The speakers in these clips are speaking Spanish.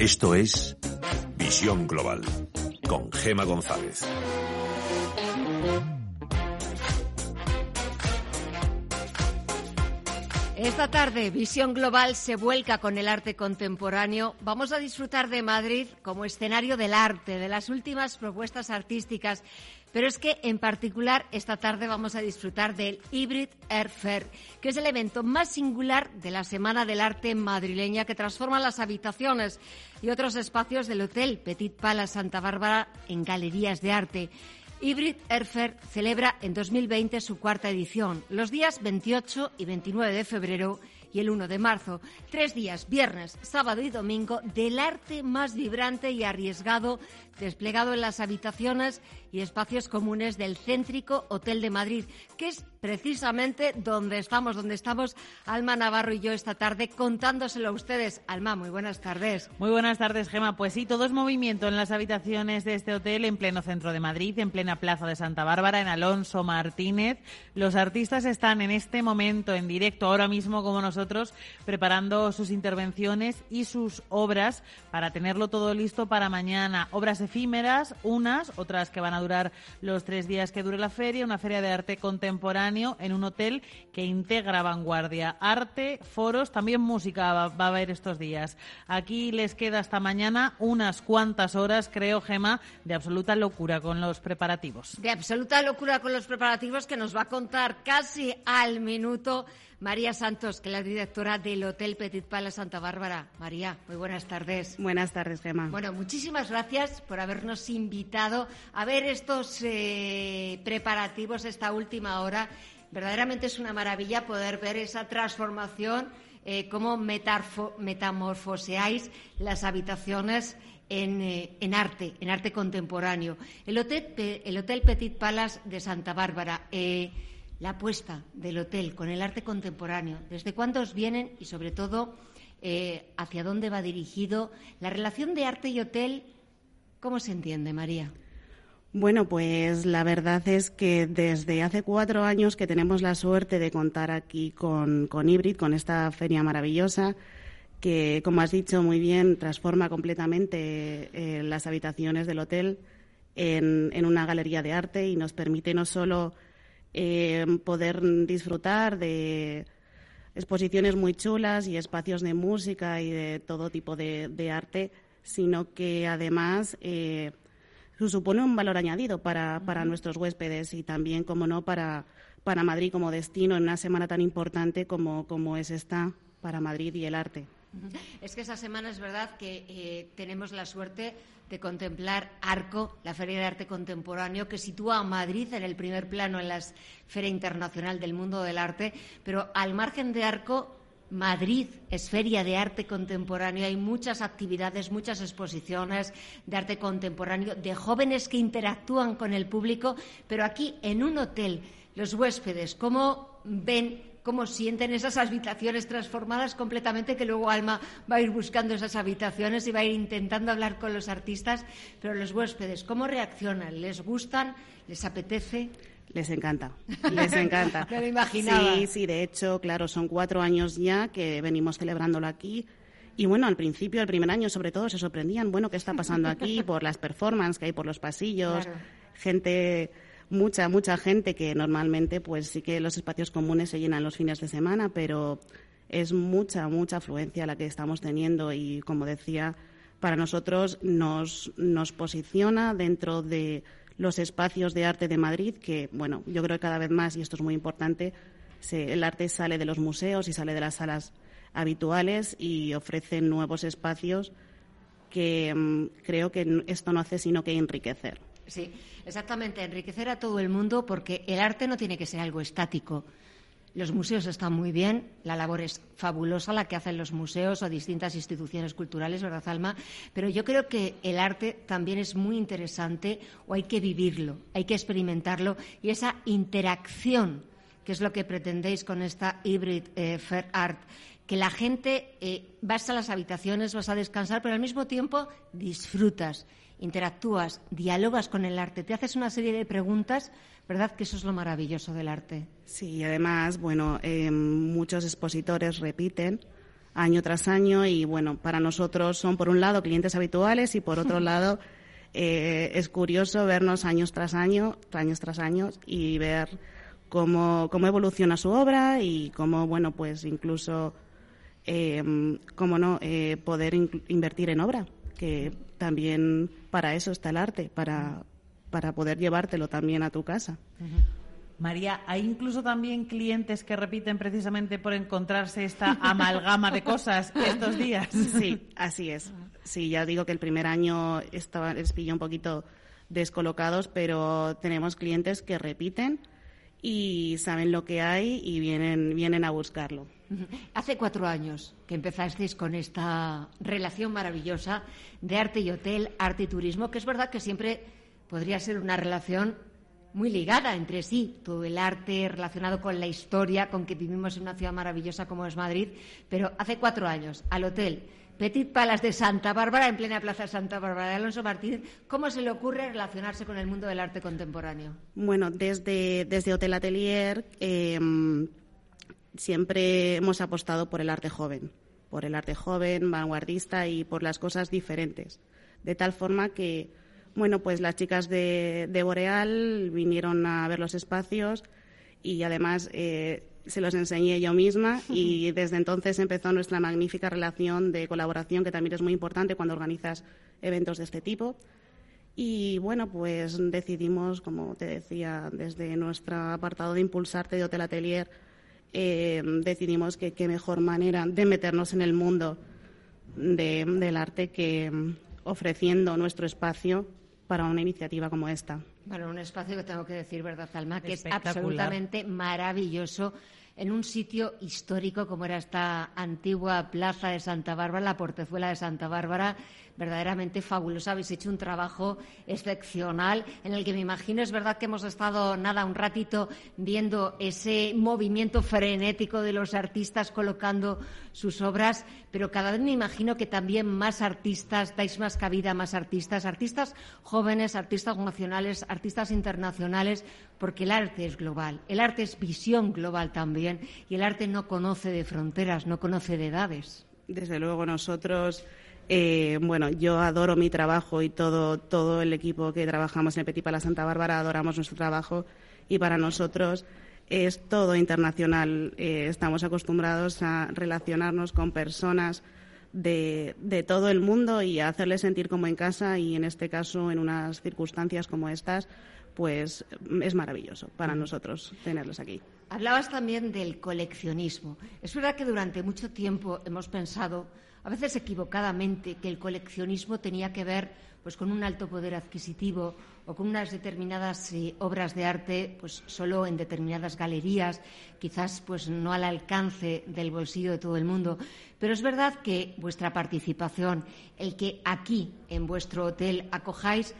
Esto es Visión Global con Gema González. Esta tarde, Visión Global se vuelca con el arte contemporáneo. Vamos a disfrutar de Madrid como escenario del arte, de las últimas propuestas artísticas. Pero es que, en particular, esta tarde vamos a disfrutar del Hybrid Air Fair, que es el evento más singular de la Semana del Arte madrileña que transforma las habitaciones y otros espacios del Hotel Petit Palace Santa Bárbara en galerías de arte. Hybrid Airfair celebra en 2020 su cuarta edición, los días 28 y 29 de febrero y el 1 de marzo. Tres días, viernes, sábado y domingo, del arte más vibrante y arriesgado desplegado en las habitaciones y espacios comunes del céntrico Hotel de Madrid, que es precisamente donde estamos, donde estamos Alma Navarro y yo esta tarde contándoselo a ustedes. Alma, muy buenas tardes. Muy buenas tardes, Gema. Pues sí, todo es movimiento en las habitaciones de este hotel en pleno centro de Madrid, en plena plaza de Santa Bárbara, en Alonso Martínez. Los artistas están en este momento en directo, ahora mismo como nosotros, preparando sus intervenciones y sus obras para tenerlo todo listo para mañana. Obras efímeras, unas, otras que van a durar los tres días que dure la feria, una feria de arte contemporáneo en un hotel que integra vanguardia, arte, foros, también música va, a haber estos días. Aquí les queda hasta mañana unas cuantas horas, creo, Gema, de absoluta locura con los preparativos. De absoluta locura con los preparativos que nos va a contar casi al minuto María Santos, que es la directora del Hotel Petit Palace Santa Bárbara. María, muy buenas tardes. Buenas tardes, Gemma. Bueno, muchísimas gracias por habernos invitado a ver estos eh, preparativos esta última hora. Verdaderamente es una maravilla poder ver esa transformación, eh, cómo metamorfoseáis las habitaciones en, eh, en, arte, en arte contemporáneo. El hotel, el hotel Petit Palace de Santa Bárbara. Eh, la apuesta del hotel con el arte contemporáneo, desde cuándo os vienen y, sobre todo, eh, hacia dónde va dirigido. La relación de arte y hotel, ¿cómo se entiende, María? Bueno, pues la verdad es que desde hace cuatro años que tenemos la suerte de contar aquí con, con con esta feria maravillosa, que, como has dicho muy bien, transforma completamente eh, las habitaciones del hotel en, en, una galería de arte y nos permite no solo eh, poder disfrutar de exposiciones muy chulas y espacios de música y de todo tipo de, arte, sino que además eh, supone un valor añadido para, para nuestros huéspedes y también, como no, para, para Madrid como destino en una semana tan importante como, como es esta para Madrid y el arte. Es que esa semana es verdad que eh, tenemos la suerte de contemplar Arco, la Feria de Arte Contemporáneo, que sitúa a Madrid en el primer plano en la Feria Internacional del Mundo del Arte, pero al margen de Arco, Madrid es feria de arte contemporáneo, hay muchas actividades, muchas exposiciones de arte contemporáneo, de jóvenes que interactúan con el público, pero aquí en un hotel, los huéspedes, ¿cómo ven cómo sienten esas habitaciones transformadas completamente, que luego Alma va a ir buscando esas habitaciones y va a ir intentando hablar con los artistas, pero los huéspedes, ¿cómo reaccionan? ¿Les gustan? ¿Les apetece? Les encanta, les encanta. Me lo imaginaba. Sí, sí, de hecho, claro, son cuatro años ya que venimos celebrándolo aquí. Y bueno, al principio, el primer año sobre todo, se sorprendían, bueno, ¿qué está pasando aquí? Por las performances que hay por los pasillos, gente mucha, mucha gente que normalmente pues sí que los espacios comunes se llenan los fines de semana, pero es mucha, mucha afluencia la que estamos teniendo y como decía, para nosotros nos, nos posiciona dentro de los espacios de arte de Madrid, que bueno, yo creo que cada vez más, y esto es muy importante, el arte sale de los museos y sale de las salas habituales y ofrece nuevos espacios que mm, creo que esto no hace sino que enriquecer. Sí, exactamente, enriquecer a todo el mundo porque el arte no tiene que ser algo estático. Los museos están muy bien, la labor es fabulosa la que hacen los museos o distintas instituciones culturales, ¿verdad, Alma? Pero yo creo que el arte también es muy interesante o hay que vivirlo, hay que experimentarlo y esa interacción, que es lo que pretendéis con esta Hybrid eh, Fair Art, que la gente eh, vas a las habitaciones, vas a descansar, pero al mismo tiempo disfrutas interactúas, dialogas con el arte, te haces una serie de preguntas, ¿verdad? Que eso es lo maravilloso del arte. Sí, además, bueno, eh, muchos expositores repiten año tras año y bueno, para nosotros son por un lado clientes habituales y por otro lado eh, es curioso vernos años tras año, años tras años y ver cómo, cómo evoluciona su obra y cómo, bueno, pues incluso, eh, cómo no, poder invertir en obra, que también para eso está el arte, para, para poder llevártelo también a tu casa. María, ¿hay incluso también clientes que repiten precisamente por encontrarse esta amalgama de cosas estos días? Sí, así es. Sí, ya digo que el primer año estaba, les pilló un poquito descolocados, pero tenemos clientes que repiten y saben lo que hay y vienen, vienen a buscarlo. Hace cuatro años que empezasteis con esta relación maravillosa de arte y hotel, arte y turismo, que es verdad que siempre podría ser una relación muy ligada entre sí, todo el arte relacionado con la historia, con que vivimos en una ciudad maravillosa como es Madrid, pero hace cuatro años, al hotel Petit Palace de Santa Bárbara, en plena Plaza Santa Bárbara de Alonso Martínez, ¿cómo se le ocurre relacionarse con el mundo del arte contemporáneo? Bueno, desde, desde Hotel Atelier em, siempre hemos apostado por el arte joven, por el arte joven, vanguardista y por las cosas diferentes, de tal forma que bueno, pues las chicas de, Boreal vinieron a ver los espacios y además eh, se los enseñé yo misma y desde entonces empezó nuestra magnífica relación de colaboración que también es muy importante cuando organizas eventos de este tipo. Y bueno, pues decidimos, como te decía, desde nuestro apartado de Impulsarte de Hotel Atelier, eh, decidimos que qué mejor manera de meternos en el mundo del arte que ofreciendo nuestro espacio para una iniciativa como esta. Bueno, un espacio que tengo que decir, ¿verdad, Alma? Que es absolutamente maravilloso en un sitio histórico como era esta antigua plaza de Santa Bárbara, la portezuela de Santa Bárbara, verdaderamente fabulosa. Habéis hecho un trabajo excepcional en el que me imagino, es verdad que hemos estado nada un ratito viendo ese movimiento frenético de los artistas colocando sus obras, pero cada vez me imagino que también más artistas, dais más cabida más artistas, artistas jóvenes, artistas nacionales, artistas internacionales, porque el arte es global, el arte es visión global también y el arte no conoce de fronteras, no conoce de edades. Desde luego nosotros eh, bueno, yo adoro mi trabajo y todo, todo el equipo que trabajamos en el Petit Pala Santa Bárbara adoramos nuestro trabajo y para nosotros es todo internacional. Eh, estamos acostumbrados a relacionarnos con personas de, de, todo el mundo y a hacerles sentir como en casa y en este caso, en unas circunstancias como estas, pues es maravilloso para nosotros tenerlos aquí. Hablabas también del coleccionismo. Es verdad que durante mucho tiempo hemos pensado a veces equivocadamente, que el coleccionismo tenía que ver pues, con un alto poder adquisitivo o con unas determinadas eh, obras de arte pues, solo en determinadas galerías, quizás pues, no al alcance del bolsillo de todo el mundo. Pero es verdad que vuestra participación, el que aquí, en vuestro hotel, acojáis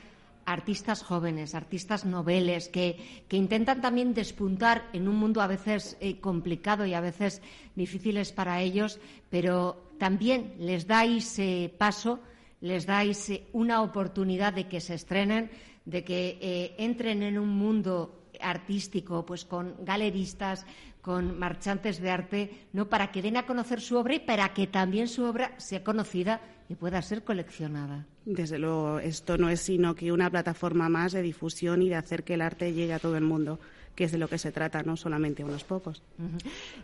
artistas jóvenes, artistas noveles, que, intentan también despuntar en un mundo a veces eh, complicado y a veces difíciles para ellos, pero también les dais eh, paso, les dais una oportunidad de que se estrenen, de que eh, entren en un mundo artístico, pues con galeristas, con marchantes de arte, no para que den a conocer su obra y para que también su obra sea conocida y pueda ser coleccionada. Desde luego, esto no es sino que una plataforma más de difusión y de hacer que el arte llegue a todo el mundo que es de lo que se trata, no solamente unos pocos.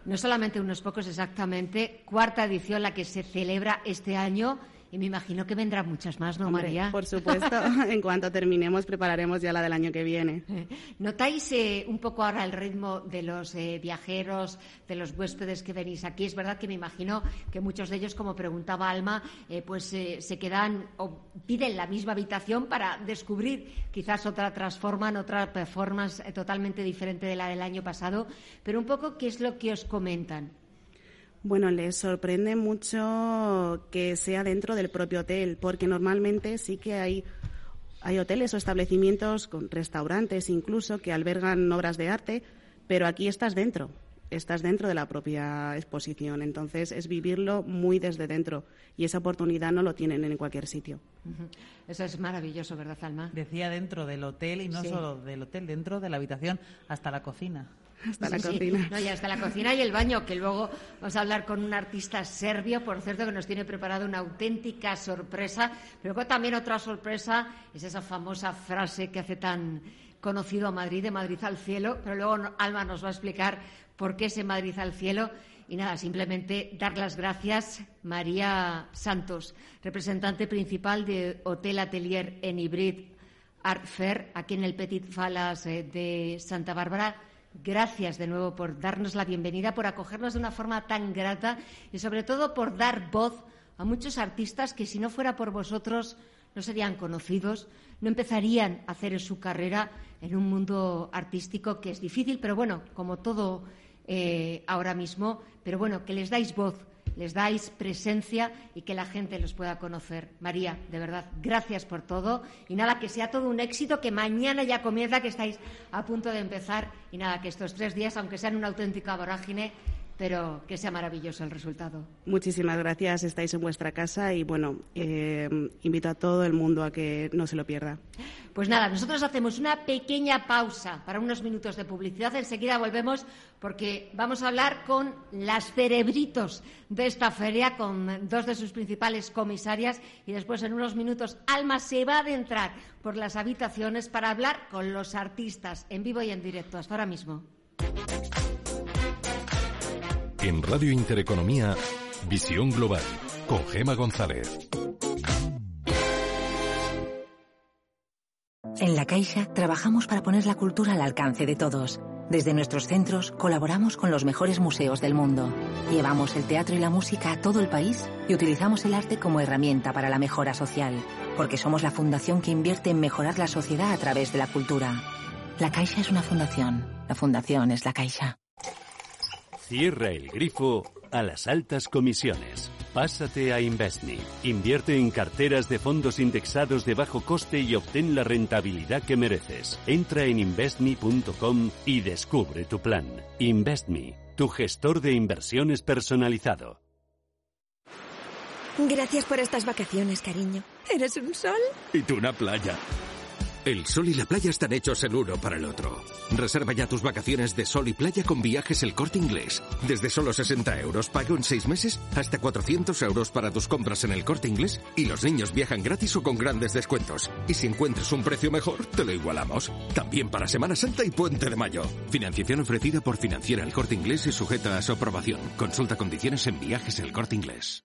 No solamente unos pocos, exactamente. Cuarta edición la que se celebra este año y me imagino que vendrán muchas más, ¿no, María? Por supuesto. en cuanto terminemos, prepararemos ya la del año que viene. ¿Notáis eh, un poco ahora el ritmo de los eh, viajeros, de los huéspedes que venís aquí? Es verdad que me imagino que muchos de ellos, como preguntaba Alma, eh, pues se quedan o piden la misma habitación para descubrir quizás otra transforman, otra performance totalmente diferente de la del año pasado. Pero un poco, ¿qué es lo que os comentan? Bueno, les sorprende mucho que sea dentro del propio hotel, porque normalmente sí que hay, hay hoteles o establecimientos con restaurantes incluso que albergan obras de arte, pero aquí estás dentro, estás dentro de la propia exposición. Entonces es vivirlo muy desde dentro y esa oportunidad no lo tienen en cualquier sitio. Eso es maravilloso, ¿verdad, Alma? Decía dentro del hotel y no solo del hotel, dentro de la habitación hasta la cocina. Hasta la cocina. No, ya está la cocina y el baño, que luego vamos a hablar con un artista serbio, por cierto, que nos tiene preparado una auténtica sorpresa. Pero también otra sorpresa es esa famosa frase que hace tan conocido a Madrid, de Madrid al cielo. Pero luego Alma nos va a explicar por qué ese Madrid al cielo. Y nada, simplemente dar las gracias, María Santos, representante principal de Hotel Atelier en Hybrid Art Fair, aquí en el Petit Falas eh, de Santa Bárbara Gracias de nuevo por darnos la bienvenida, por acogernos de una forma tan grata y sobre todo por dar voz a muchos artistas que si no fuera por vosotros no serían conocidos, no empezarían a hacer su carrera en un mundo artístico que es difícil, pero bueno, como todo eh, ahora mismo, pero bueno, que les dais voz, les dais presencia y que la gente los pueda conocer. María, de verdad, gracias por todo y nada, que sea todo un éxito, que mañana ya comienza, que estáis a punto de empezar y nada, que estos tres días, aunque sean una auténtica vorágine, pero que sea maravilloso el resultado. Muchísimas gracias, estáis en vuestra casa y bueno, eh, invito a todo el mundo a que no se lo pierda. Pues nada, nosotros hacemos una pequeña pausa para unos minutos de publicidad, enseguida volvemos porque vamos a hablar con las cerebritos de esta feria, con dos de sus principales comisarias y después en unos minutos Alma se va a adentrar por las habitaciones para hablar con los artistas en vivo y en directo. Hasta ahora mismo. En Radio Intereconomía, Visión Global, con Gema González. En La Caixa trabajamos para poner la cultura al alcance de todos. Desde nuestros centros colaboramos con los mejores museos del mundo. Llevamos el teatro y la música a todo el país y utilizamos el arte como herramienta para la mejora social, porque somos la fundación que invierte en mejorar la sociedad a través de la cultura. La Caixa es una fundación. La fundación es la Caixa. Cierra el grifo a las altas comisiones. Pásate a Investme. Invierte en carteras de fondos indexados de bajo coste y obtén la rentabilidad que mereces. Entra en investme.com y descubre tu plan. Investme, tu gestor de inversiones personalizado. Gracias por estas vacaciones, cariño. ¿Eres un sol? Y tú una playa. El sol y la playa están hechos el uno para el otro. Reserva ya tus vacaciones de sol y playa con viajes el corte inglés. Desde solo 60 euros, pago en 6 meses, hasta 400 euros para tus compras en el corte inglés y los niños viajan gratis o con grandes descuentos. Y si encuentras un precio mejor, te lo igualamos. También para Semana Santa y Puente de Mayo. Financiación ofrecida por Financiera el corte inglés y sujeta a su aprobación. Consulta condiciones en viajes el corte inglés.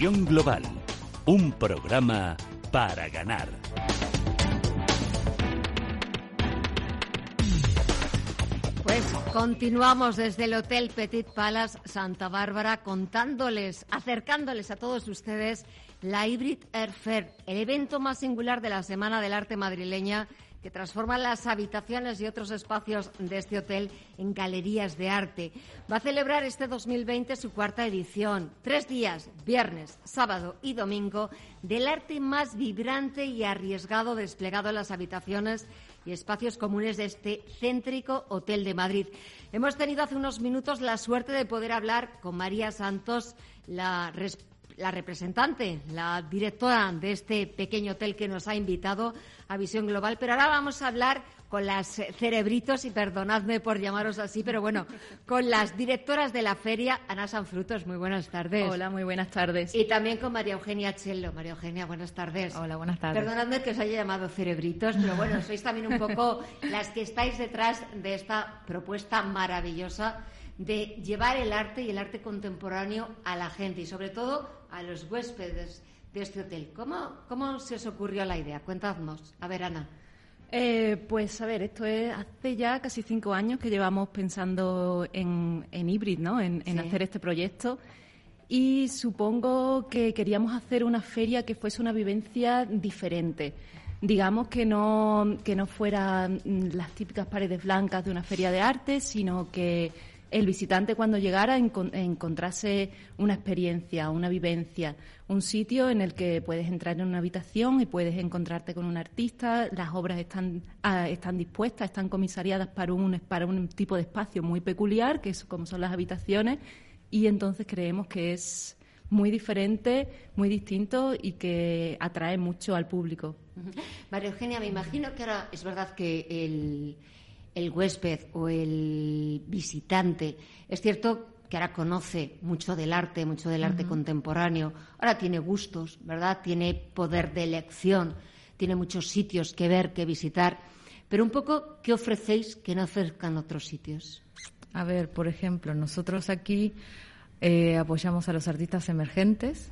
Global, un programa para ganar. Pues continuamos desde el Hotel Petit Palace Santa Bárbara contándoles, acercándoles a todos ustedes la Hybrid Air Fair, el evento más singular de la Semana del Arte madrileña que transforma las habitaciones y otros espacios de este hotel en galerías de arte. Va a celebrar este 2020 su cuarta edición. Tres días, viernes, sábado y domingo, del arte más vibrante y arriesgado desplegado en las habitaciones y espacios comunes de este céntrico Hotel de Madrid. Hemos tenido hace unos minutos la suerte de poder hablar con María Santos, la la representante, la directora de este pequeño hotel que nos ha invitado a Visión Global. Pero ahora vamos a hablar con las cerebritos, y perdonadme por llamaros así, pero bueno, con las directoras de la feria, Ana Sanfrutos. Muy buenas tardes. Hola, muy buenas tardes. Y también con María Eugenia Chello. María Eugenia, buenas tardes. Hola, buenas tardes. Perdonadme que os haya llamado cerebritos, pero bueno, sois también un poco las que estáis detrás de esta propuesta maravillosa de llevar el arte y el arte contemporáneo a la gente y sobre todo a los huéspedes de este hotel. ¿Cómo, cómo se os ocurrió la idea? Cuéntanos. A ver, Ana. Eh, pues a ver, esto es hace ya casi cinco años que llevamos pensando en, en híbrido, ¿no? En, en hacer este proyecto. Y supongo que queríamos hacer una feria que fuese una vivencia diferente. digamos que no, que no fueran las típicas paredes blancas de una feria de arte, sino que el visitante cuando llegara encontrase una experiencia, una vivencia, un sitio en el que puedes entrar en una habitación y puedes encontrarte con un artista, las obras están, ah, están dispuestas, están comisariadas para un, para un tipo de espacio muy peculiar, que es como son las habitaciones, y entonces creemos que es muy diferente, muy distinto y que atrae mucho al público. María Eugenia, me imagino que ahora es verdad que el el huésped o el visitante, es cierto que ahora conoce mucho del arte, mucho del arte contemporáneo, ahora tiene gustos, ¿verdad? Tiene poder de elección, tiene muchos sitios que ver, que visitar, pero un poco, ¿qué ofrecéis que no ofrezcan otros sitios? A ver, por ejemplo, nosotros aquí eh, apoyamos a los artistas emergentes,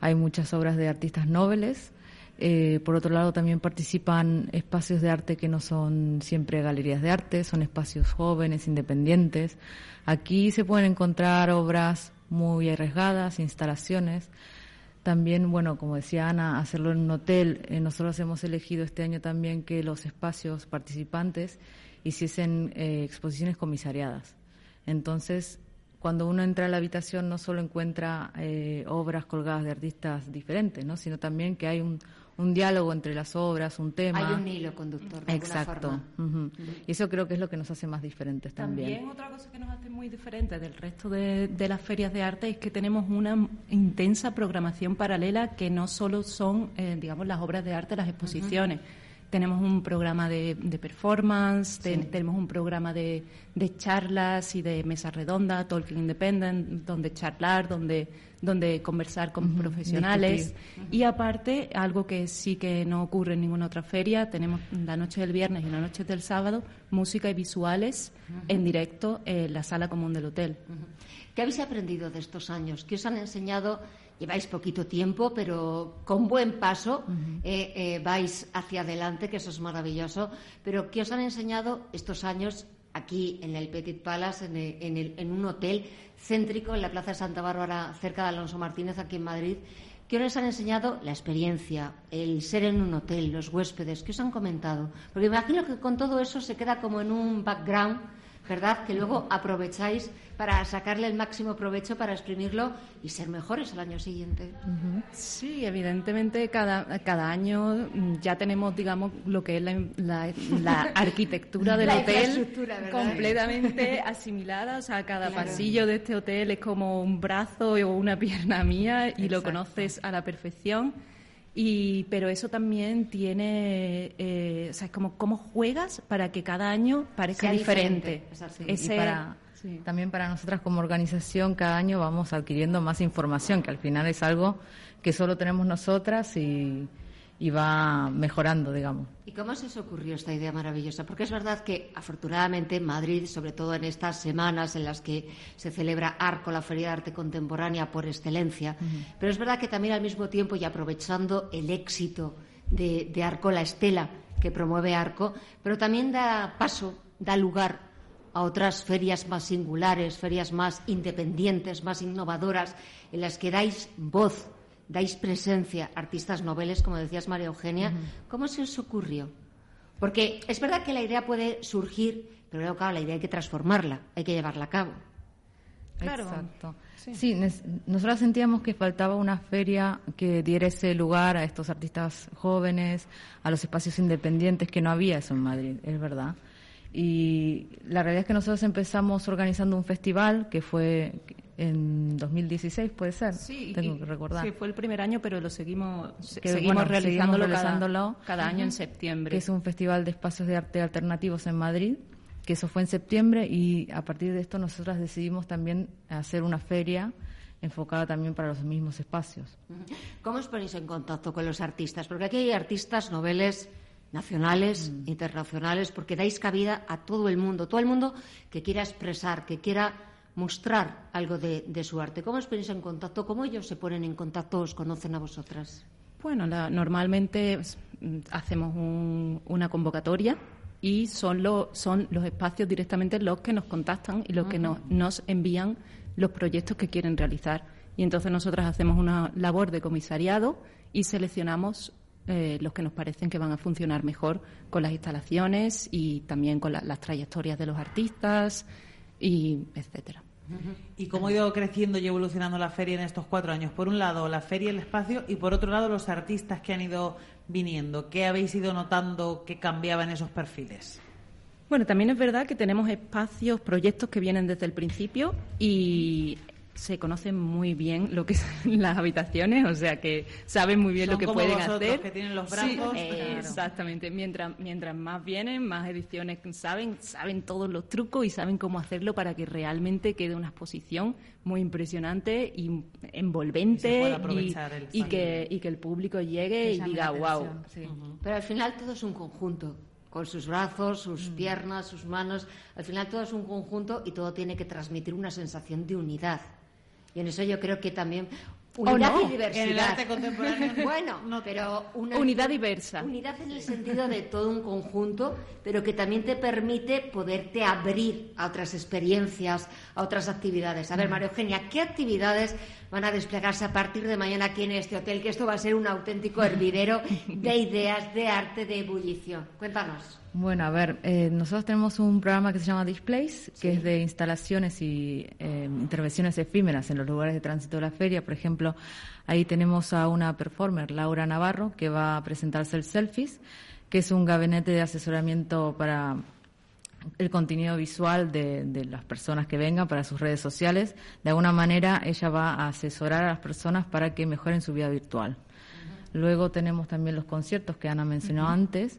hay muchas obras de artistas nobles, eh, por otro lado, también participan espacios de arte que no son siempre galerías de arte, son espacios jóvenes, independientes. Aquí se pueden encontrar obras muy arriesgadas, instalaciones. También, bueno, como decía Ana, hacerlo en un hotel. Eh, nosotros hemos elegido este año también que los espacios participantes hiciesen eh, exposiciones comisariadas. Entonces, cuando uno entra a la habitación no solo encuentra obras colgadas de artistas diferentes, ¿no? sino también que hay un, un diálogo entre las obras, un tema. Hay un hilo conductor. De Exacto. Forma. Y eso creo que es lo que nos hace más diferentes también. También otra cosa que nos hace muy diferentes del resto de, las ferias de arte es que tenemos una intensa programación paralela que no solo son, eh, digamos, las obras de arte, las exposiciones. Tenemos un programa de, performance, tenemos un programa de, de, charlas y de mesa redonda, Talking Independent, donde charlar, donde donde conversar con profesionales. Y aparte, algo que sí que no ocurre en ninguna otra feria, tenemos la noche del viernes y la noche del sábado, música y visuales en directo en la sala común del hotel. ¿Qué habéis aprendido de estos años? ¿Qué os han enseñado? Lleváis poquito tiempo, pero con buen paso eh, eh, vais hacia adelante, que eso es maravilloso. Pero ¿qué os han enseñado estos años aquí en el Petit Palace, en, un hotel céntrico en la Plaza de Santa Bárbara, cerca de Alonso Martínez, aquí en Madrid. ¿Qué os han enseñado? La experiencia, el ser en un hotel, los huéspedes. ¿Qué os han comentado? Porque imagino que con todo eso se queda como en un background ¿verdad? Que luego aprovecháis para sacarle el máximo provecho, para exprimirlo y ser mejores el año siguiente. Sí, evidentemente cada, cada año ya tenemos, digamos, lo que es la, la, arquitectura del hotel completamente asimilada. O sea, cada pasillo de este hotel es como un brazo o una pierna mía y lo conoces a la perfección. Y, pero eso también tiene, eh, o sea, es como cómo juegas para que cada año parezca diferente. También para nosotras como organización cada año vamos adquiriendo más información, que al final es algo que solo tenemos nosotras y, y va mejorando, digamos. ¿Y cómo se os ocurrió esta idea maravillosa? Porque es verdad que, afortunadamente, en Madrid, sobre todo en estas semanas en las que se celebra ARCO, la Feria de Arte Contemporánea por excelencia, pero es verdad que también al mismo tiempo y aprovechando el éxito de, de Arco La Estela, que promueve Arco, pero también da paso, da lugar a otras ferias más singulares, ferias más independientes, más innovadoras, en las que dais voz dais presencia a artistas noveles, como decías María Eugenia. ¿Cómo se os ocurrió? Porque es verdad que la idea puede surgir, pero luego, claro, la idea hay que transformarla, hay que llevarla a cabo. Claro. Exacto. Sí, nosotros sentíamos que faltaba una feria que diera ese lugar a estos artistas jóvenes, a los espacios independientes, que no había eso en Madrid, es verdad. Y la realidad es que nosotros empezamos organizando un festival que fue en 2016 puede ser sí tengo que recordar sí fue el primer año pero lo seguimos seguimos realizándolo, cada, año en septiembre que es un festival de espacios de arte alternativos en Madrid que eso fue en septiembre y a partir de esto nosotras decidimos también hacer una feria enfocada también para los mismos espacios. ¿Cómo os ponéis en contacto con los artistas? Porque aquí hay artistas noveles nacionales, mm. internacionales, porque dais cabida a todo el mundo, todo el mundo que quiera expresar, que quiera mostrar algo de, su arte. ¿Cómo os ponéis en contacto? ¿Cómo ellos se ponen en contacto? ¿Os conocen a vosotras? Bueno, normalmente hacemos una convocatoria y son, son los espacios directamente los que nos contactan y los que nos, nos envían los proyectos que quieren realizar. Y entonces nosotras hacemos una labor de comisariado y seleccionamos eh, los que nos parecen que van a funcionar mejor con las instalaciones y también con las trayectorias de los artistas y etcétera. ¿Y cómo ha ido creciendo y evolucionando la feria en estos cuatro años? Por un lado, la feria, el espacio, y por otro lado, los artistas que han ido viniendo. ¿Qué habéis ido notando que cambiaban esos perfiles? Bueno, también es verdad que tenemos espacios, proyectos que vienen desde el principio y se conocen muy bien lo que son las habitaciones, o sea que saben muy bien lo que pueden hacer. que tienen los brazos. Exactamente. Mientras, mientras más vienen, más ediciones saben, saben todos los trucos y saben cómo hacerlo para que realmente quede una exposición muy impresionante y envolvente y, que, y que el público llegue y diga wow. Pero al final todo es un conjunto con sus brazos, sus mm. piernas, sus manos. Al final todo es un conjunto y todo tiene que transmitir una sensación de unidad. Y en eso yo creo que también Unidad y diversidad. En el arte contemporáneo. bueno, no, pero una unidad diversa. Unidad en el sentido de todo un conjunto, pero que también te permite poderte abrir a otras experiencias, a otras actividades. A ver, mm. María Eugenia, ¿qué actividades van a desplegarse a partir de mañana aquí en este hotel? Que esto va a ser un auténtico hervidero de ideas, de arte, de ebullición. Cuéntanos. Bueno, a ver, eh, nosotros tenemos un programa que se llama Displays, que es de instalaciones y eh, intervenciones efímeras en los lugares de tránsito de la feria. Por ejemplo, ahí tenemos a una performer, Laura Navarro, que va a presentarse el Selfies, que es un gabinete de asesoramiento para el contenido visual de, de, las personas que vengan para sus redes sociales. De alguna manera, ella va a asesorar a las personas para que mejoren su vida virtual. Luego tenemos también los conciertos que Ana mencionó antes.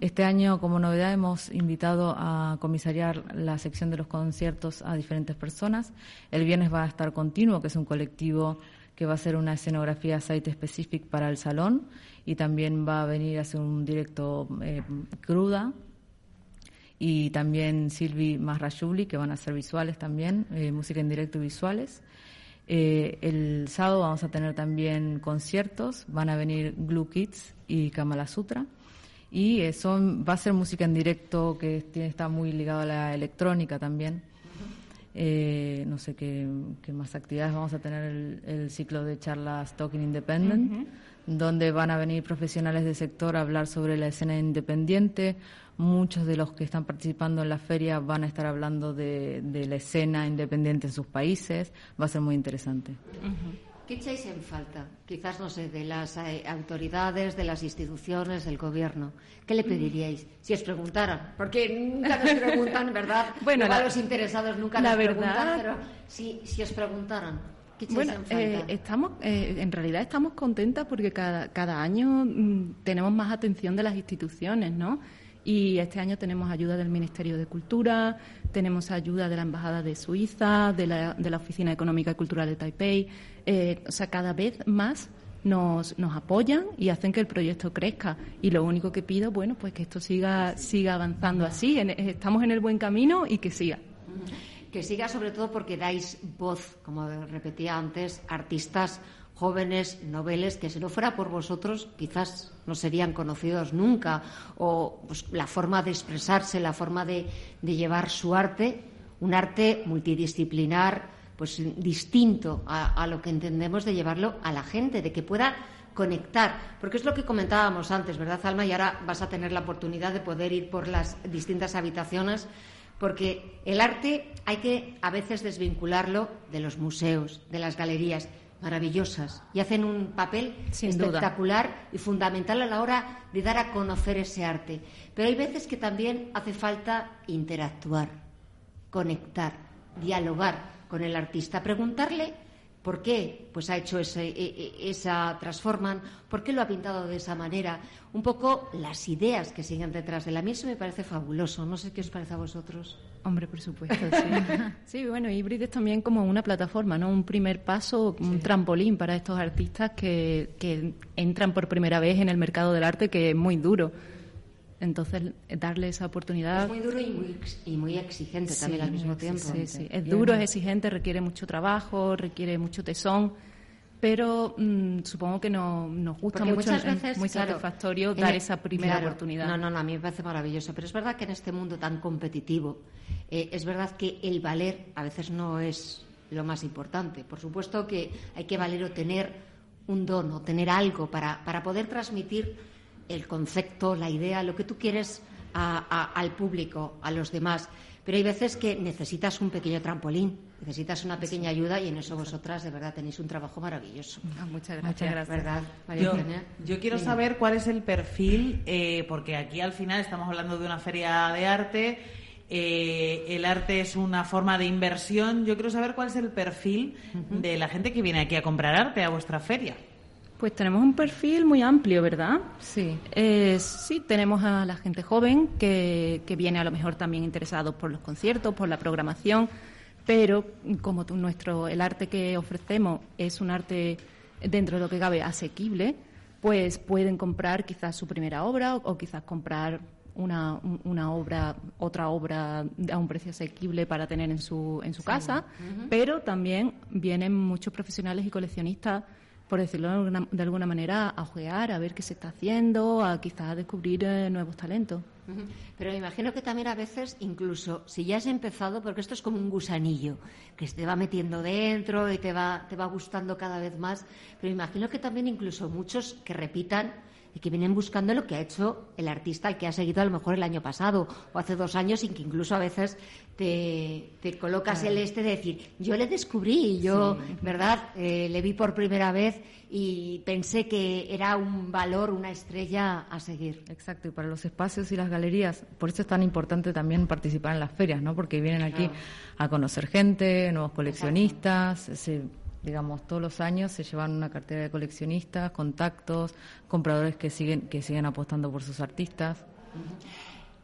Este año, como novedad, hemos invitado a comisariar la sección de los conciertos a diferentes personas. El viernes va a estar Continuo, que es un colectivo que va a hacer una escenografía site específica para el salón y también va a venir a hacer un directo eh, cruda. Y también Silvi Masrajuli, que van a hacer visuales también, eh, música en directo y visuales. Eh, el sábado vamos a tener también conciertos, van a venir Glue Kids y Kamala Sutra. Y eh, son, va a ser música en directo que tiene, está muy ligado a la electrónica también. Eh, no sé qué, más actividades vamos a tener el, ciclo de charlas Talking Independent, donde van a venir profesionales del sector a hablar sobre la escena independiente, Muchos de los que están participando en la feria van a estar hablando de, la escena independiente en sus países. Va a ser muy interesante. ¿Qué echáis en falta? Quizás, no sé, de las eh, autoridades, de las instituciones, del gobierno. ¿Qué le pediríais si os preguntaran? Porque nunca nos preguntan, ¿verdad? bueno, a los interesados nunca nos preguntan, pero si, si os preguntaran. ¿qué bueno, en, falta? Eh, estamos, eh, en realidad estamos contentas porque cada, cada año mm, tenemos más atención de las instituciones, ¿no? Y este año tenemos ayuda del Ministerio de Cultura, tenemos ayuda de la Embajada de Suiza, de la, de la Oficina Económica y Cultural de Taipei. Eh, o sea, cada vez más nos, nos apoyan y hacen que el proyecto crezca. Y lo único que pido, bueno, pues que esto siga, siga avanzando así. estamos en el buen camino y que siga. Que siga sobre todo porque dais voz, como repetía antes, artistas jóvenes noveles que si no fuera por vosotros quizás no serían conocidos nunca. O pues, la forma de expresarse, la forma de, llevar su arte, un arte multidisciplinar, pues distinto a, lo que entendemos de llevarlo a la gente, de que pueda conectar, porque es lo que comentábamos antes, ¿verdad, Alma? Y ahora vas a tener la oportunidad de poder ir por las distintas habitaciones, porque el arte hay que a veces desvincularlo de los museos, de las galerías maravillosas y hacen un papel espectacular y fundamental a la hora de dar a conocer ese arte. Pero hay veces que también hace falta interactuar, conectar, dialogar con el artista, preguntarle ¿Por qué pues ha hecho ese, e, e, esa transforman? ¿Por qué lo ha pintado de esa manera? Un poco las ideas que siguen detrás de la misma me parece fabuloso. No sé qué os parece a vosotros. Hombre, por supuesto, sí. sí, bueno, Hybrid es también como una plataforma, ¿no? Un primer paso, un trampolín para estos artistas que, que entran por primera vez en el mercado del arte, que es muy duro entonces, darle esa oportunidad. Es muy duro y muy, exigente también al mismo tiempo. Sí, sí. Es duro, es exigente, requiere mucho trabajo, requiere mucho tesón, pero mm, supongo que no, nos gusta mucho, muchas veces, es muy satisfactorio dar esa primera oportunidad. No, no, no, a mí me parece maravilloso, pero es verdad que en este mundo tan competitivo, eh, es verdad que el valer a veces no es lo más importante. Por supuesto que hay que valer o tener un don tener algo para, para poder transmitir el concepto, la idea, lo que tú quieres al público, a los demás. Pero hay veces que necesitas un pequeño trampolín, necesitas una pequeña ayuda y en eso vosotras de verdad tenéis un trabajo maravilloso. Ah, muchas gracias. ¿verdad, yo, quiero saber cuál es el perfil, eh, porque aquí al final estamos hablando de una feria de arte. Eh, el arte es una forma de inversión. Yo quiero saber cuál es el perfil de la gente que viene aquí a comprar arte a vuestra feria. Pues tenemos un perfil muy amplio, ¿verdad? Sí. Eh, sí, tenemos a la gente joven que, que, viene a lo mejor también interesado por los conciertos, por la programación, pero como nuestro el arte que ofrecemos es un arte dentro de lo que cabe asequible, pues pueden comprar quizás su primera obra o, quizás comprar una, una, obra, otra obra a un precio asequible para tener en su, en su casa, pero también vienen muchos profesionales y coleccionistas por decirlo de alguna, manera, a ojear, a ver qué se está haciendo, a quizás descubrir eh, nuevos talentos. Pero me imagino que también a veces, incluso si ya has empezado, porque esto es como un gusanillo que te va metiendo dentro y te va, te va gustando cada vez más, pero me imagino que también incluso muchos que repitan y que vienen buscando lo que ha hecho el artista, el que ha seguido a lo mejor el año pasado o hace dos años, y que incluso a veces te, colocas el este de decir, yo le descubrí, yo, ¿verdad? Eh, le vi por primera vez y pensé que era un valor, una estrella a seguir. Exacto, y para los espacios y las galerías, por eso es tan importante también participar en las ferias, ¿no? Porque vienen aquí a conocer gente, nuevos coleccionistas, se digamos, todos los años se llevan una cartera de coleccionistas, contactos, compradores que siguen, que siguen apostando por sus artistas.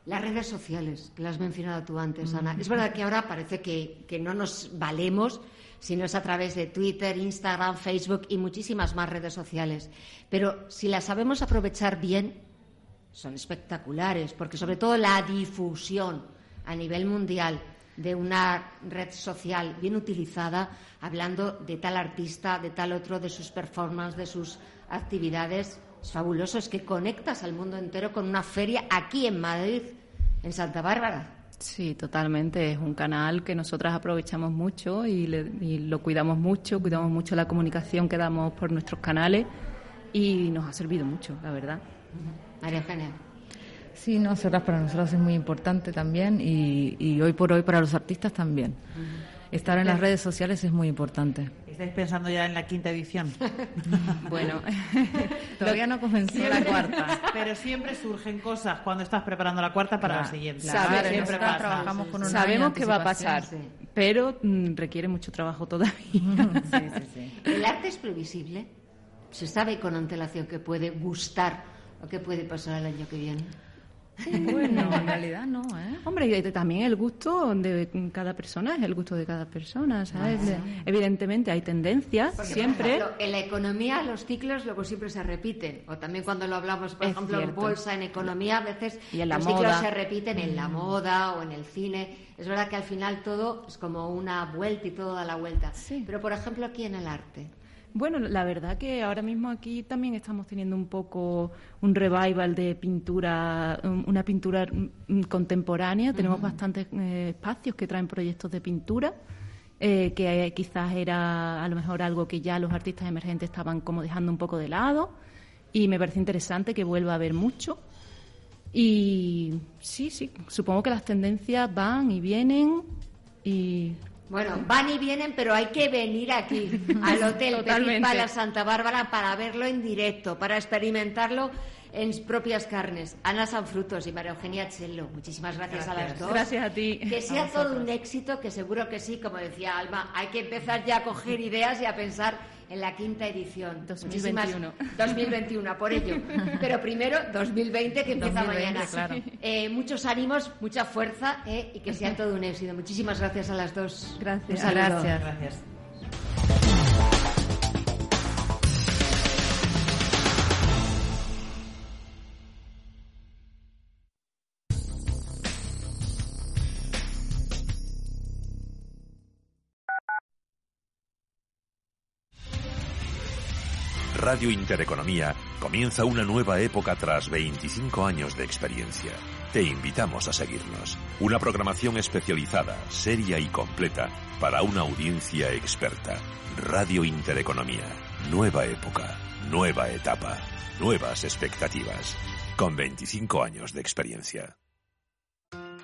Las redes sociales, que las has mencionado tú antes, Ana. Es verdad que ahora parece que, que no nos valemos si no es a través de Twitter, Instagram, Facebook y muchísimas más redes sociales. Pero si las sabemos aprovechar bien, son espectaculares, porque sobre todo la difusión a nivel mundial de una red social bien utilizada, hablando de tal artista, de tal otro, de sus performances, de sus actividades. Es fabuloso, es que conectas al mundo entero con una feria aquí en Madrid, en Santa Bárbara. Sí, totalmente. Es un canal que nosotras aprovechamos mucho y, lo cuidamos mucho, cuidamos mucho la comunicación que damos por nuestros canales y nos ha servido mucho, la verdad. María Eugenia. Sí, no, para nosotros es muy importante también y, hoy por hoy para los artistas también. Estar en las redes sociales es muy importante. ¿Estáis pensando ya en la quinta edición? bueno, todavía no comenzó la cuarta. Pero siempre surgen cosas cuando estás preparando la cuarta para la siguiente. siempre trabajamos con Sabemos que va a pasar, pero mm, requiere mucho trabajo todavía. ¿El arte es previsible? ¿Se sabe con antelación que puede gustar o que puede pasar el año que viene? Bueno, en realidad no, ¿eh? Hombre, y también el gusto de cada persona es el gusto de cada persona, ¿sabes? Evidentemente hay tendencias siempre. en la economía los ciclos luego siempre se repiten. O también cuando lo hablamos, por ejemplo, en bolsa, en economía, a veces los ciclos se repiten en la mm. moda o en el cine. Es verdad que al final todo es como una vuelta y todo da la vuelta. Pero, por ejemplo, aquí en el arte. Bueno, la verdad que ahora mismo aquí también estamos teniendo un poco un revival de pintura, una pintura mm, contemporánea. Tenemos bastantes eh, espacios que traen proyectos de pintura. Eh, que quizás era a lo mejor algo que ya los artistas emergentes estaban como dejando un poco de lado y me parece interesante que vuelva a haber mucho. Y sí, sí, supongo que las tendencias van y vienen y bueno, van y vienen, pero hay que venir aquí, al Hotel Petit la Santa Bárbara, para verlo en directo, para experimentarlo en propias carnes. Ana Sanfrutos y María Eugenia Chello, muchísimas gracias, a las dos. Gracias a ti. Que sea todo un éxito, que seguro que sí, como decía Alma, hay que empezar ya a coger ideas y a pensar en la quinta edición. 2021. 2021, por ello. Pero primero 2020, que empieza mañana. Eh, muchos ánimos, mucha fuerza eh, y que sea todo un éxito. Muchísimas gracias a las dos. Gracias. Gracias. gracias. Radio Intereconomía comienza una nueva época tras 25 años de experiencia. Te invitamos a seguirnos. Una programación especializada, seria y completa para una audiencia experta. Radio Intereconomía Nueva época, nueva etapa, nuevas expectativas. Con 25 años de experiencia.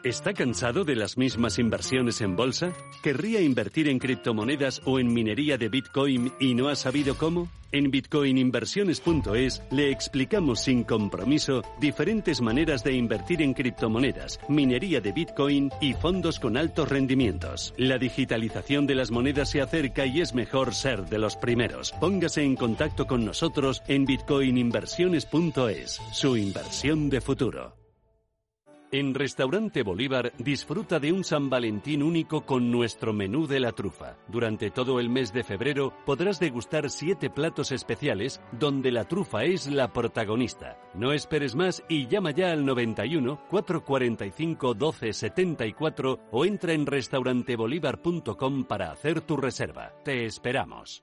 ¿Está cansado de las mismas inversiones en bolsa? ¿Querría invertir en criptomonedas o en minería de Bitcoin y no ha sabido cómo? En bitcoininversiones.es le explicamos sin compromiso diferentes maneras de invertir en criptomonedas, minería de Bitcoin y fondos con altos rendimientos. La digitalización de las monedas se acerca y es mejor ser de los primeros. Póngase en contacto con nosotros en bitcoininversiones.es, su inversión de futuro. En Restaurante Bolívar disfruta de un San Valentín único con nuestro menú de la trufa. Durante todo el mes de febrero podrás degustar siete platos especiales donde la trufa es la protagonista. No esperes más y llama ya al 91 445 12 74 o entra en restaurantebolívar.com para hacer tu reserva. Te esperamos.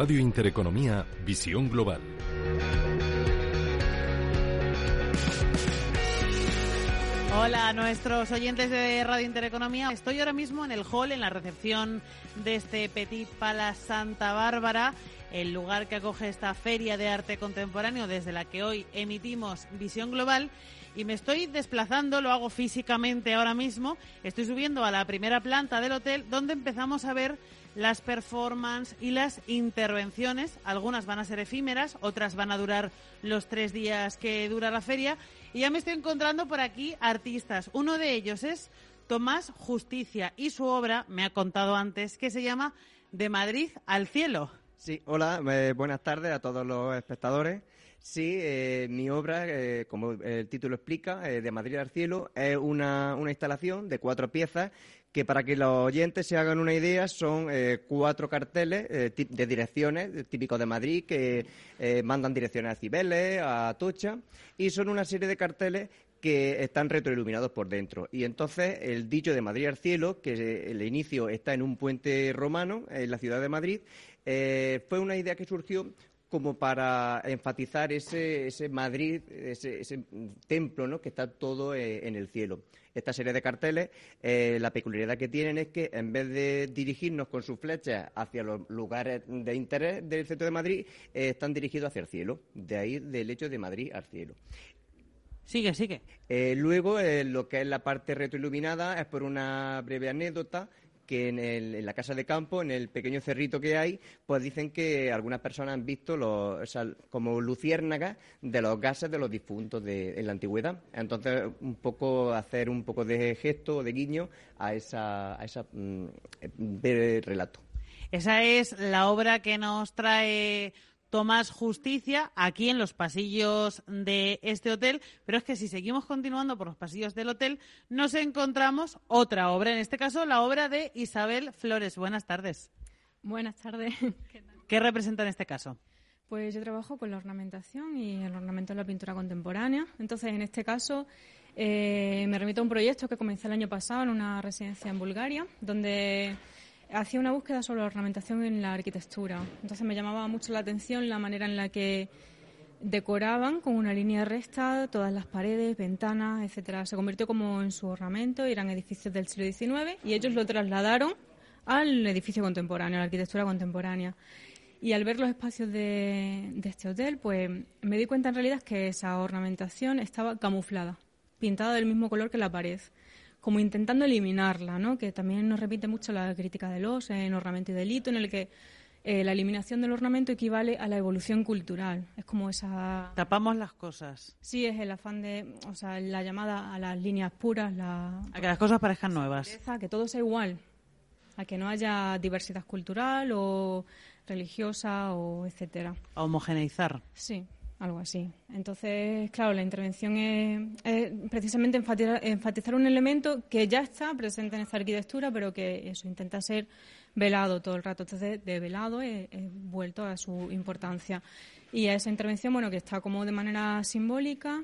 Radio Intereconomía, Visión Global. Hola a nuestros oyentes de Radio Intereconomía. Estoy ahora mismo en el hall, en la recepción de este Petit Palace Santa Bárbara, el lugar que acoge esta feria de arte contemporáneo desde la que hoy emitimos Visión Global. Y me estoy desplazando, lo hago físicamente ahora mismo. Estoy subiendo a la primera planta del hotel donde empezamos a ver las performances y las intervenciones. Algunas van a ser efímeras, otras van a durar los tres días que dura la feria. Y ya me estoy encontrando por aquí artistas. Uno de ellos es Tomás Justicia y su obra, me ha contado antes, que se llama De Madrid al Cielo. Sí, hola, eh, buenas tardes a todos los espectadores. Sí, eh, mi obra, eh, como el título explica, De Madrid al Cielo, es una, una instalación de cuatro piezas que para que los oyentes se hagan una idea son eh, cuatro carteles eh, de direcciones típicos de Madrid que eh, mandan direcciones a Cibeles, a Tocha y son una serie de carteles que están retroiluminados por dentro. Y entonces el dicho de Madrid al cielo, que el inicio está en un puente romano en la ciudad de Madrid, fue una idea que surgió como para enfatizar ese, ese Madrid, ese, ese templo ¿no? que está todo eh, en el cielo. Esta serie de carteles, eh, la peculiaridad que tienen es que en vez de dirigirnos con sus flechas hacia los lugares de interés del centro de Madrid, eh, están dirigidos hacia el cielo. De ahí del hecho de Madrid al cielo. Sigue, sigue. Luego, lo que es la parte retroiluminada es por una breve anécdota que en, el- la casa de campo, en el pequeño cerrito que hay, pues dicen que algunas personas han visto como luciérnagas de los gases de los difuntos de, en la antigüedad. Entonces, un poco hacer un poco de gesto o de guiño a esa, mm, eh, relato. Esa es la obra que nos trae Tomás Justicia aquí en los pasillos de este hotel. Pero es que si seguimos continuando por los pasillos del hotel, nos encontramos otra obra, en este caso la obra de Isabel Flores. Buenas tardes. Buenas tardes. ¿Qué representa en este caso? Pues yo trabajo con la ornamentación y el ornamento de la pintura contemporánea. Entonces, en este caso, eh, me remito a un proyecto que comencé el año pasado en una residencia en Bulgaria, donde hacía una búsqueda sobre la ornamentación en la arquitectura. Entonces, me llamaba mucho la atención la manera en la que decoraban con una línea recta todas las paredes, ventanas, etcétera. Se convirtió como en su ornamento, eran edificios del siglo XIX y ellos lo trasladaron al edificio contemporáneo, a la arquitectura contemporánea. Y al ver los espacios de, de este hotel, pues me di cuenta en realidad que esa ornamentación estaba camuflada, pintada del mismo color que la pared. Como intentando eliminarla, ¿no? que también nos repite mucho la crítica de los en Ornamento y Delito, en el que eh, la eliminación del ornamento equivale a la evolución cultural. Es como esa... Tapamos las cosas. Sí, es el afán de, o sea, la llamada a las líneas puras, la... A que las cosas parezcan nuevas. Que todo sea igual, a que no haya diversidad cultural o religiosa o etcétera. A homogeneizar. Sí, algo así. Entonces, claro, la intervención es, precisamente enfatizar, un elemento que ya está presente en esta arquitectura, pero que eso intenta ser velado todo el rato. Entonces, de velado he, vuelto a su importancia. Y a esa intervención, bueno, que está como de manera simbólica,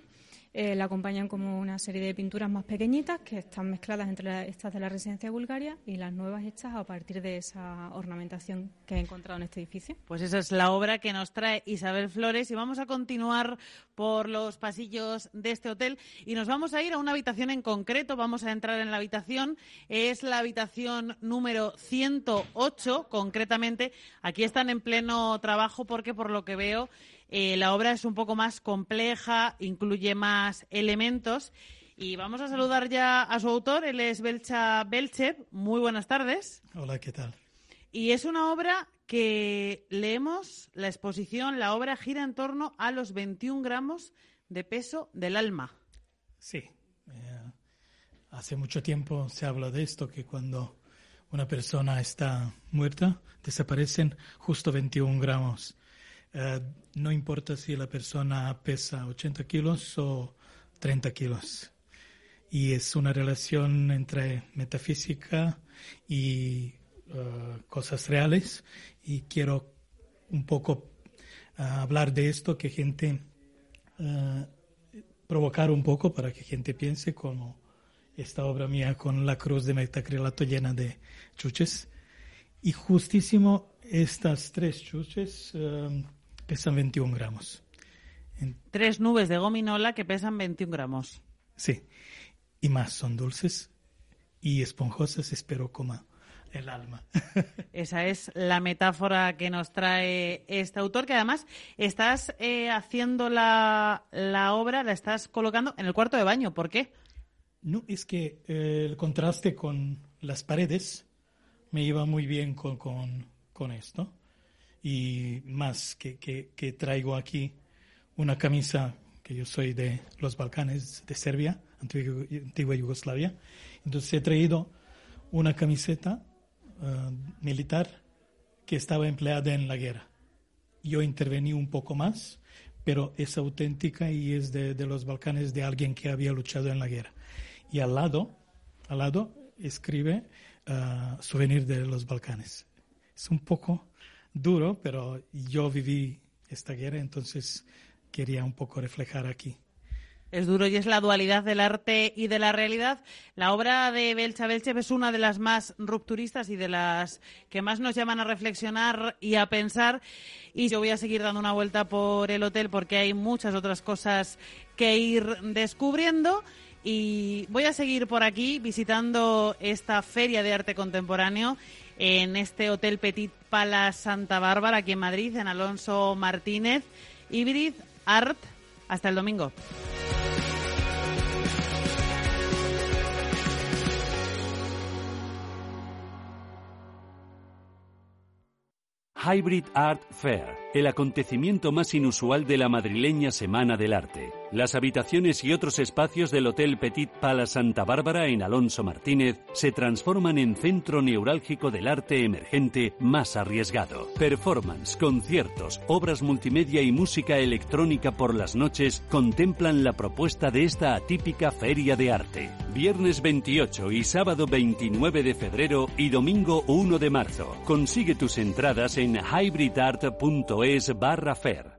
eh, la acompañan como una serie de pinturas más pequeñitas que están mezcladas entre estas de la residencia de Bulgaria y las nuevas hechas a partir de esa ornamentación que he encontrado en este edificio. Pues esa es la obra que nos trae Isabel Flores y vamos a continuar por los pasillos de este hotel y nos vamos a ir a una habitación en concreto. Vamos a entrar en la habitación. Es la habitación número 108, concretamente. Aquí están en pleno trabajo porque, por lo que veo, eh, la obra es un poco más compleja, incluye más elementos. Y vamos a saludar ya a su autor, él es Belcha Belchev. Muy buenas tardes. Hola, ¿qué tal? Y es una obra que leemos, la exposición, la obra gira en torno a los 21 gramos de peso del alma. Sí. Eh, hace mucho tiempo se habla de esto, que cuando una persona está muerta, desaparecen justo 21 gramos eh, no importa si la persona pesa 80 kilos o 30 kilos. Y es una relación entre metafísica y eh, cosas reales. Y quiero un poco eh, hablar de esto, que gente, provocar un poco para que gente piense como esta obra mía con la cruz de metacrilato llena de chuches. Y justísimo estas tres chuches pesan 21 gramos. Tres nubes de gominola que pesan 21 gramos. Sí, y más son dulces y esponjosas, espero coma el alma. Esa es la metáfora que nos trae este autor, que además estás eh, haciendo la, obra, la estás colocando en el cuarto de baño. ¿Por qué? No, es que eh, el contraste con las paredes me iba muy bien con, con esto y más que, que, traigo aquí una camisa que yo soy de los Balcanes, de Serbia, antigua, Yugoslavia. Entonces he traído una camiseta eh, militar que estaba empleada en la guerra. Yo intervení un poco más, pero es auténtica y es de, de, los Balcanes de alguien que había luchado en la guerra. Y al lado, al lado escribe uh, Souvenir de los Balcanes. Es un poco duro, pero yo viví esta guerra, entonces quería un poco reflejar aquí. Es duro y es la dualidad del arte y de la realidad. La obra de Belcha Belchev es una de las más rupturistas y de las que más nos llaman a reflexionar y a pensar. Y yo voy a seguir dando una vuelta por el hotel porque hay muchas otras cosas que ir descubriendo. Y voy a seguir por aquí visitando esta feria de arte contemporáneo en este Hotel Petit Palace Santa Bárbara, aquí en Madrid, en Alonso Martínez. Hybrid Art. Hasta el domingo. Hybrid Art Fair, el acontecimiento más inusual de la madrileña Semana del Arte. Las habitaciones y otros espacios del Hotel Petit Palace Santa Bárbara en Alonso Martínez se transforman en centro neurálgico del arte emergente más arriesgado. Performance, conciertos, obras multimedia y música electrónica por las noches contemplan la propuesta de esta atípica feria de arte. Viernes 28 y sábado 29 de febrero y domingo 1 de marzo. Consigue tus entradas en hybridart.es barra fair.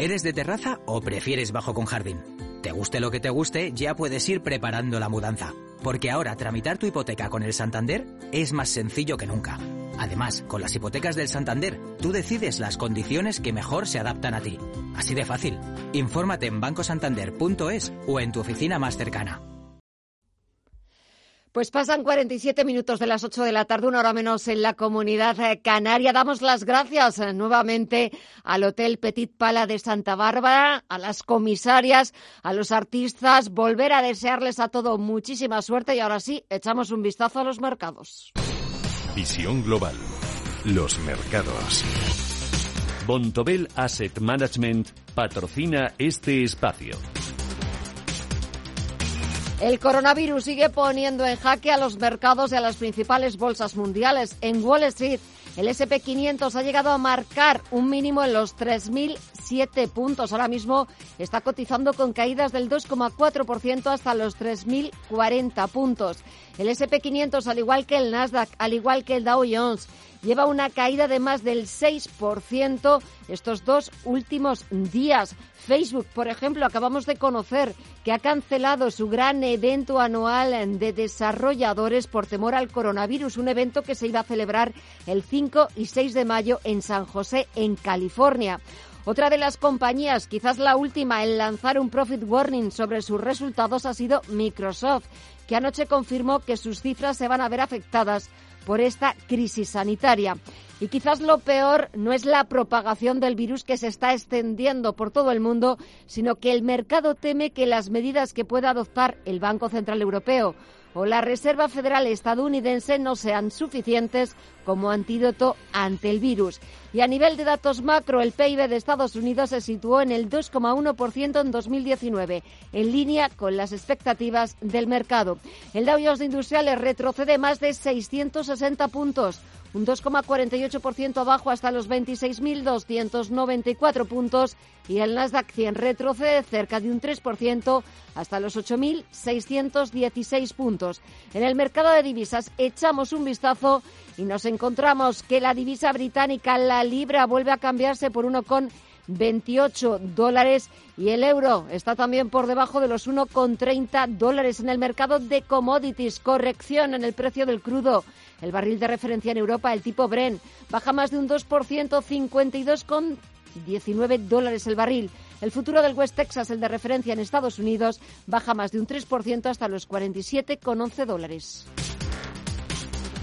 ¿Eres de terraza o prefieres bajo con jardín? Te guste lo que te guste, ya puedes ir preparando la mudanza. Porque ahora tramitar tu hipoteca con el Santander es más sencillo que nunca. Además, con las hipotecas del Santander, tú decides las condiciones que mejor se adaptan a ti. Así de fácil. Infórmate en bancosantander.es o en tu oficina más cercana. Pues pasan 47 minutos de las 8 de la tarde, una hora menos en la comunidad eh, canaria. Damos las gracias eh, nuevamente al Hotel Petit Pala de Santa Bárbara, a las comisarias, a los artistas. Volver a desearles a todo muchísima suerte y ahora sí, echamos un vistazo a los mercados. Visión global. Los mercados. Bontobel Asset Management patrocina este espacio. El coronavirus sigue poniendo en jaque a los mercados y a las principales bolsas mundiales. En Wall Street, el SP500 ha llegado a marcar un mínimo en los 3.007 puntos. Ahora mismo está cotizando con caídas del 2,4% hasta los 3.040 puntos. El SP500, al igual que el Nasdaq, al igual que el Dow Jones, lleva una caída de más del 6% estos dos últimos días. Facebook, por ejemplo, acabamos de conocer que ha cancelado su gran evento anual de desarrolladores por temor al coronavirus, un evento que se iba a celebrar el 5 y 6 de mayo en San José, en California. Otra de las compañías, quizás la última en lanzar un profit warning sobre sus resultados, ha sido Microsoft, que anoche confirmó que sus cifras se van a ver afectadas por esta crisis sanitaria. Y quizás lo peor no es la propagación del virus que se está extendiendo por todo el mundo, sino que el mercado teme que las medidas que pueda adoptar el Banco Central Europeo o la Reserva Federal estadounidense no sean suficientes como antídoto ante el virus. Y a nivel de datos macro, el PIB de Estados Unidos se situó en el 2,1% en 2019, en línea con las expectativas del mercado. El Dow Jones Industriales retrocede más de 660 puntos un 2,48% abajo hasta los 26.294 puntos y el Nasdaq 100 retrocede cerca de un 3% hasta los 8.616 puntos. En el mercado de divisas echamos un vistazo y nos encontramos que la divisa británica, la libra, vuelve a cambiarse por 1,28 dólares y el euro está también por debajo de los 1,30 dólares en el mercado de commodities. Corrección en el precio del crudo. El barril de referencia en Europa, el tipo Bren, baja más de un 2%, 52,19 dólares el barril. El futuro del West Texas, el de referencia en Estados Unidos, baja más de un 3% hasta los 47,11 dólares.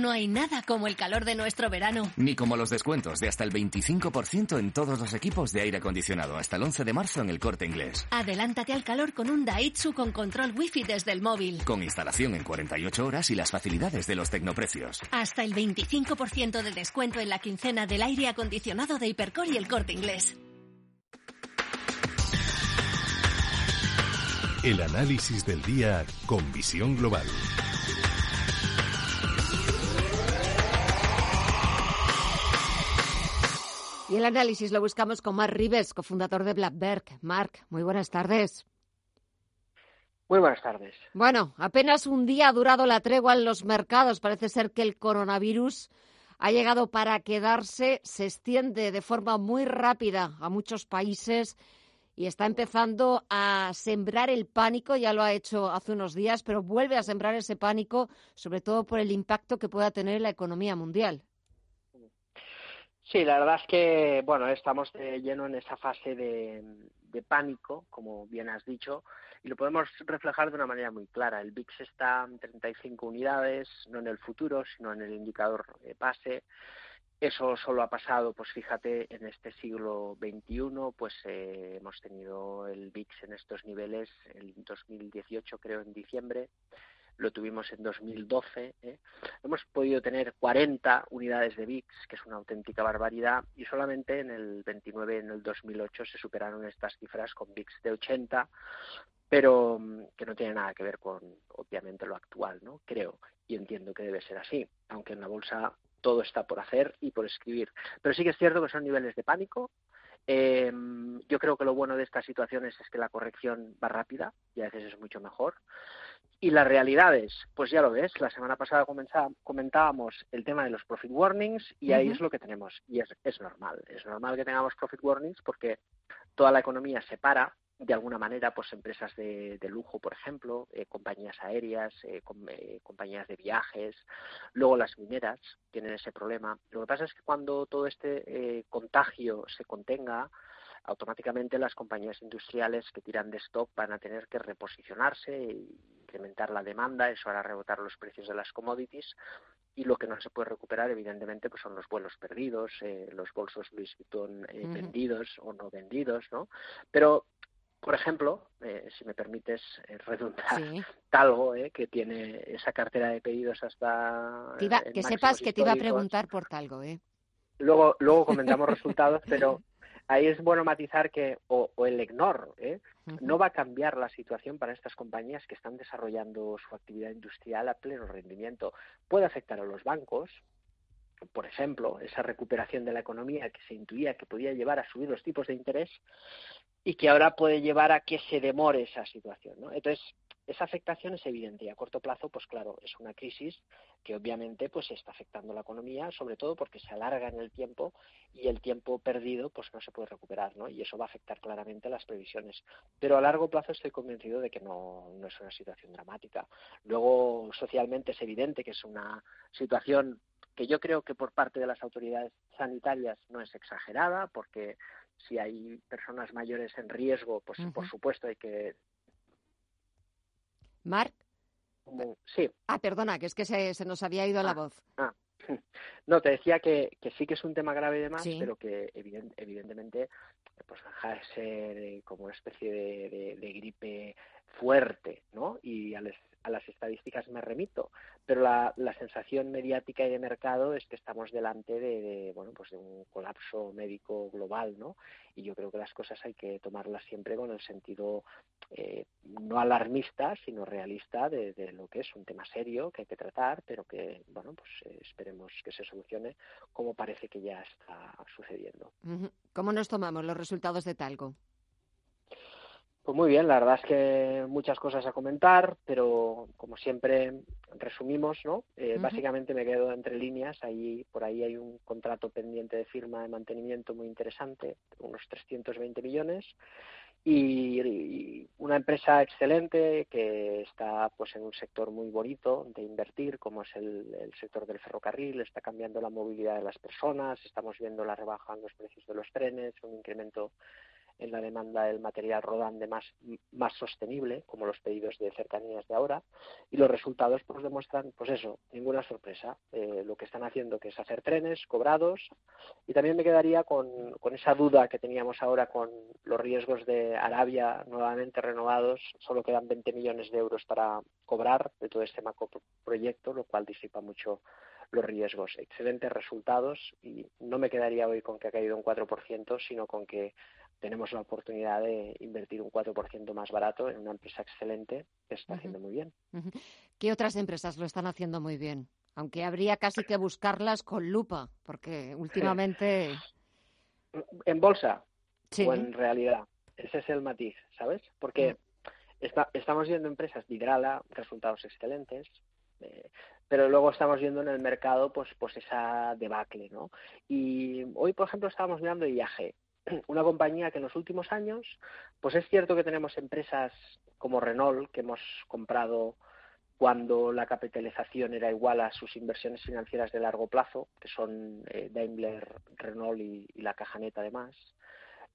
No hay nada como el calor de nuestro verano. Ni como los descuentos de hasta el 25% en todos los equipos de aire acondicionado hasta el 11 de marzo en el corte inglés. Adelántate al calor con un Daitsu con control wifi desde el móvil. Con instalación en 48 horas y las facilidades de los tecnoprecios. Hasta el 25% de descuento en la quincena del aire acondicionado de Hipercor y el corte inglés. El análisis del día con visión global. Y el análisis lo buscamos con Mark Rives, cofundador de Blackberg. Mark, muy buenas tardes. Muy buenas tardes. Bueno, apenas un día ha durado la tregua en los mercados. Parece ser que el coronavirus ha llegado para quedarse, se extiende de forma muy rápida a muchos países y está empezando a sembrar el pánico, ya lo ha hecho hace unos días, pero vuelve a sembrar ese pánico, sobre todo por el impacto que pueda tener en la economía mundial. Sí, la verdad es que, bueno, estamos de lleno en esa fase de, pánico, como bien has dicho, y lo podemos reflejar de una manera muy clara. El VIX está en 35 unidades, no en el futuro, sino en el indicador de pase. Eso solo ha pasado, pues fíjate, en este siglo XXI, pues eh, hemos tenido el VIX en estos niveles, el 2018 creo en diciembre, lo tuvimos en 2012. ¿eh? Hemos podido tener 40 unidades de VIX, que es una auténtica barbaridad, y solamente en el 29 en el 2008 se superaron estas cifras con VIX de 80, pero mm, que no tiene nada que ver con, obviamente, lo actual, ¿no? Creo y entiendo que debe ser así, aunque en la bolsa todo está por hacer y por escribir. Pero sí que es cierto que son niveles de pánico. Eh, yo creo que lo bueno de estas situaciones es que la corrección va rápida y a veces es mucho mejor. Y las realidades, pues ya lo ves, la semana pasada comentábamos el tema de los profit warnings y ahí es lo que tenemos. Y es, es normal, es normal que tengamos profit warnings porque toda la economía se para, de alguna manera, pues empresas de, lujo, por ejemplo, eh, compañías aéreas, eh, eh, compañías de viajes, luego las mineras tienen ese problema. Lo que pasa es que cuando todo este contagio se contenga, automáticamente las compañías industriales que tiran de stock van a tener que reposicionarse e incrementar la demanda, eso hará rebotar los precios de las commodities y lo que no se puede recuperar evidentemente pues son los vuelos perdidos, los bolsos Louis Vuitton vendidos o no vendidos, ¿no? Pero por ejemplo, eh, si me permites eh, redundar, Talgo, eh, que tiene esa cartera de pedidos hasta... que sepas que te iba a preguntar por Talgo. ¿eh? Luego, luego comentamos resultados, pero ahí es bueno matizar que, o, el EGNOR, ¿eh? no va a cambiar la situación para estas compañías que están desarrollando su actividad industrial a pleno rendimiento. Puede afectar a los bancos, por ejemplo, esa recuperación de la economía que se intuía que podía llevar a subir los tipos de interés, y que ahora puede llevar a que se demore esa situación. ¿no? Entonces, esa afectación es evidente y a corto plazo, pues claro, es una crisis que obviamente pues está afectando la economía, sobre todo porque se alarga en el tiempo y el tiempo perdido pues no se puede recuperar, ¿no? Y eso va a afectar claramente las previsiones. Pero a largo plazo estoy convencido de que no, no es una situación dramática. Luego, socialmente es evidente que es una situación que yo creo que por parte de las autoridades sanitarias no es exagerada, porque si hay personas mayores en riesgo, pues por supuesto hay que. Marc. Sí. Ah, perdona, que es que se, nos había ido la ah, voz. Ah. No, te decía que, que, sí que es un tema grave de más, pero que evidentemente pues deja de ser como una especie de, de, gripe fuerte, ¿no? Y al, a las estadísticas me remito, pero la, sensación mediática y de mercado es que estamos delante de, bueno, pues de un colapso médico global, ¿no? Y yo creo que las cosas hay que tomarlas siempre con el sentido eh, no alarmista, sino realista de, lo que es un tema serio que hay que tratar, pero que, bueno, pues eh, esperemos que se solucione como parece que ya está sucediendo. ¿Cómo nos tomamos los resultados de Talgo? Pues muy bien, la verdad es que muchas cosas a comentar, pero como siempre resumimos, ¿no? Eh, básicamente me quedo entre líneas, ahí por ahí hay un contrato pendiente de firma de mantenimiento muy interesante, unos 320 millones. Y, una empresa excelente que está pues en un sector muy bonito de invertir como es el, el, sector del ferrocarril. Está cambiando la movilidad de las personas estamos viendo la rebaja en los precios de los trenes un incremento en la demanda del material rodante más, más sostenible, como los pedidos de cercanías de ahora, y los resultados pues demuestran, pues eso, ninguna sorpresa, eh, lo que están haciendo que es hacer trenes cobrados, y también me quedaría con, con esa duda que teníamos ahora con los riesgos de Arabia nuevamente renovados, solo quedan 20 millones de euros para cobrar de todo este macro proyecto, lo cual disipa mucho los riesgos. Excelentes resultados y no me quedaría hoy con que ha caído un 4%, sino con que tenemos la oportunidad de invertir un 4% más barato en una empresa excelente que está haciendo muy bien. ¿Qué otras empresas lo están haciendo muy bien? Aunque habría casi que buscarlas con lupa, porque últimamente... ¿En bolsa? O en realidad. Ese es el matiz, ¿sabes? Porque mm. estamos viendo empresas Vidrala, resultados excelentes, eh, pero luego estamos viendo en el mercado pues pues esa debacle, ¿no? Y hoy, por ejemplo, estábamos mirando IAG, una compañía que en los últimos años, pues es cierto que tenemos empresas como Renault que hemos comprado cuando la capitalización era igual a sus inversiones financieras de largo plazo, que son eh, Daimler, Renault y, la Cajaneta además,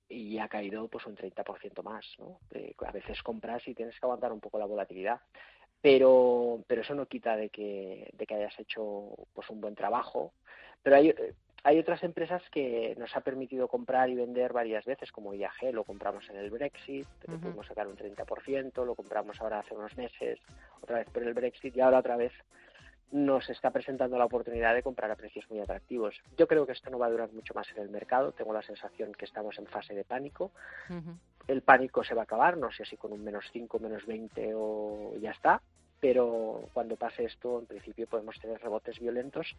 y ha caído pues un 30% más, ¿no? Eh, a veces compras y tienes que aguantar un poco la volatilidad, pero pero eso no quita de que de que hayas hecho pues un buen trabajo, pero hay Hay otras empresas que nos ha permitido comprar y vender varias veces, como IAG, lo compramos en el Brexit, pero pudimos sacar un 30%, lo compramos ahora hace unos meses, otra vez por el Brexit y ahora otra vez nos está presentando la oportunidad de comprar a precios muy atractivos. Yo creo que esto no va a durar mucho más en el mercado. Tengo la sensación que estamos en fase de pánico. El pánico se va a acabar, no sé si con un menos 5, menos 20 o ya está, pero cuando pase esto, en principio podemos tener rebotes violentos.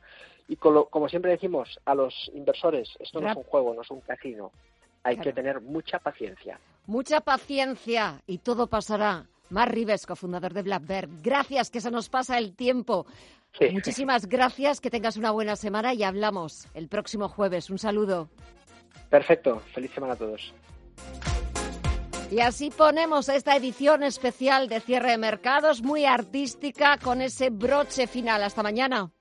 Y como, siempre decimos a los inversores, esto no es un juego, no es un casino. Hay que tener mucha paciencia. Mucha paciencia y todo pasará. Mar Rives, cofundador de Black Gracias, que se nos pasa el tiempo. Muchísimas gracias, que tengas una buena semana y hablamos el próximo jueves. Un saludo. Perfecto, feliz semana a todos. Y así ponemos esta edición especial de cierre de mercados, muy artística, con ese broche final. Hasta mañana.